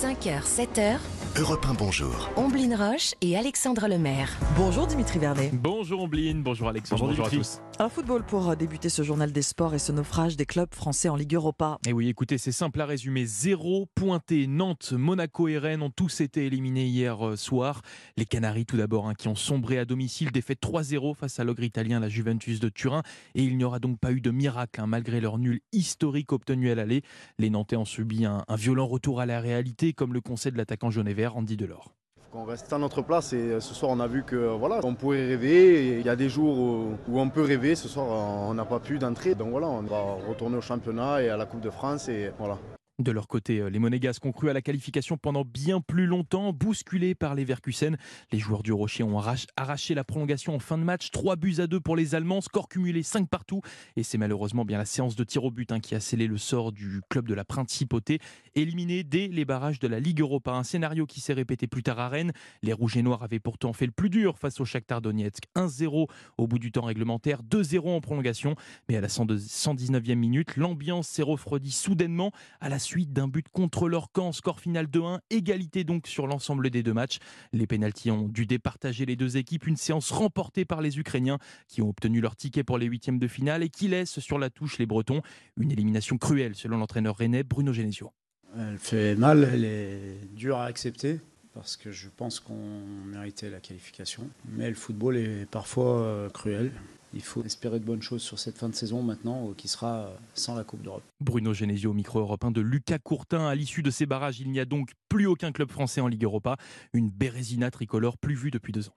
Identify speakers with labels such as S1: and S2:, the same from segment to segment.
S1: 5h, 7h,
S2: Europe 1, bonjour.
S1: Omblin Roche et Alexandre Lemaire.
S3: Bonjour Dimitri Vernet.
S4: Bonjour Ombline, bonjour Alexandre, bonjour, à tous.
S3: Un football pour débuter ce journal des sports et ce naufrage des clubs français en Ligue Europa.
S4: Et oui, écoutez, c'est simple à résumer. Zéro pointé. Nantes, Monaco et Rennes ont tous été éliminés hier euh, soir. Les Canaries, tout d'abord, hein, qui ont sombré à domicile, défaite 3-0 face à l'ogre italien, la Juventus de Turin. Et il n'y aura donc pas eu de miracle, hein, malgré leur nul historique obtenu à l'aller. Les Nantais ont subi un, un violent retour à la réalité, comme le concède l'attaquant jaune et vert, Andy Delors.
S5: On reste à notre place et ce soir on a vu que voilà, on pourrait rêver. Il y a des jours où, on peut rêver. Ce soir on n'a pas pu d'entrée. Donc voilà, on va retourner au championnat et à la Coupe de France et voilà.
S4: De leur côté, euh, les ont cru à la qualification pendant bien plus longtemps, bousculés par les Verkusen. Les joueurs du Rocher ont arraché la prolongation en fin de match, 3 buts à 2 pour les Allemands, score cumulé 5 partout. Et c'est malheureusement bien la séance de tir au but hein, qui a scellé le sort du club de la Principauté, éliminé dès les barrages de la Ligue Europa. Un scénario qui s'est répété plus tard à Rennes. Les Rouges et Noirs avaient pourtant fait le plus dur face au Shakhtar Donetsk. 1-0 au bout du temps réglementaire, 2-0 en prolongation. Mais à la 102 119e minute, l'ambiance s'est refroidie soudainement à la suite d'un but contre leur camp. Score final 2-1, égalité donc sur l'ensemble des deux matchs. Les pénaltys ont dû départager les deux équipes. Une séance remportée par les Ukrainiens qui ont obtenu leur ticket pour les huitièmes de finale et qui laissent sur la touche les Bretons. Une élimination cruelle selon l'entraîneur rennais Bruno Genesio.
S6: Elle fait mal, elle est dure à accepter parce que je pense qu'on méritait la qualification. Mais le football est parfois euh, cruel. Il faut espérer de bonnes choses sur cette fin de saison maintenant euh, qui sera euh, sans la Coupe d'Europe.
S4: Bruno Genesio micro européen de Lucas Courtin. À l'issue de ces barrages, il n'y a donc plus aucun club français en Ligue Europa. Une Bérésina tricolore plus vue depuis deux ans.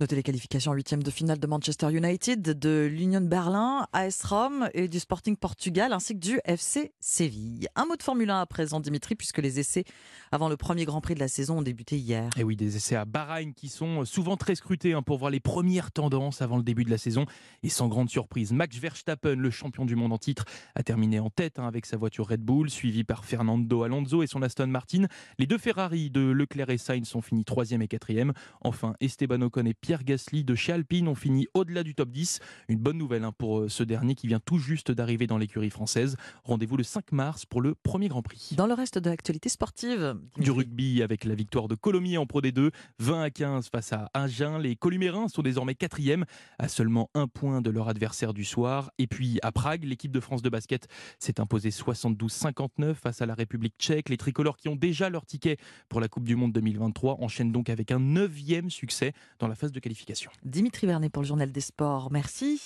S3: Notez les qualifications en huitième de finale de Manchester United, de l'Union Berlin, AS Rome et du Sporting Portugal ainsi que du FC Séville. Un mot de Formule 1 à présent Dimitri puisque les essais avant le premier Grand Prix de la saison ont débuté hier.
S4: Et oui, des essais à Bahreïn qui sont souvent très scrutés hein, pour voir les premières tendances avant le début de la saison. Et sans grande surprise, Max Verstappen, le champion du monde en titre, a terminé en tête hein, avec sa voiture Red Bull, suivi par Fernando Alonso et son Aston Martin. Les deux Ferrari de Leclerc et Sainz sont finis troisième et quatrième. Enfin, Esteban Ocon et Pierre Gasly de chez Alpine ont fini au-delà du top 10. Une bonne nouvelle hein, pour euh, ce dernier qui vient tout juste d'arriver dans l'écurie française. Rendez-vous le 5 mars pour le premier Grand Prix.
S3: Dans le reste de l'actualité sportive.
S4: Du rugby avec la victoire de Colomiers en Pro D2, 20 à 15 face à Agen. Les Columérins sont désormais quatrièmes à seulement un point de leur adversaire du soir. Et puis à Prague, l'équipe de France de basket s'est imposée 72-59 face à la République tchèque. Les tricolores qui ont déjà leur ticket pour la Coupe du Monde 2023 enchaînent donc avec un neuvième succès dans la phase
S3: Dimitri Vernet pour le journal des sports. Merci.